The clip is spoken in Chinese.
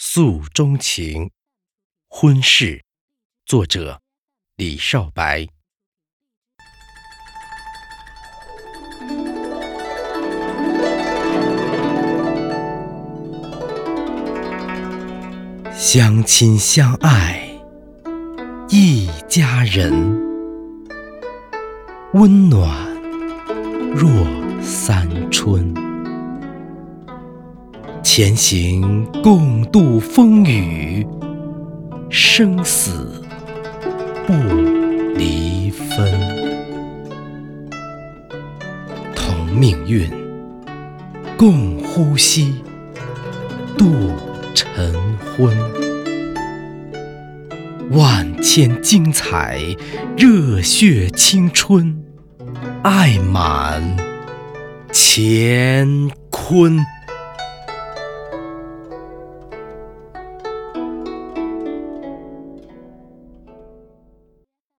诉衷情，婚事，作者李少白。相亲相爱一家人，温暖若三春。前行共度风雨，生死不离分。同命运，共呼吸，度晨昏。万千精彩，热血青春，爱满乾坤。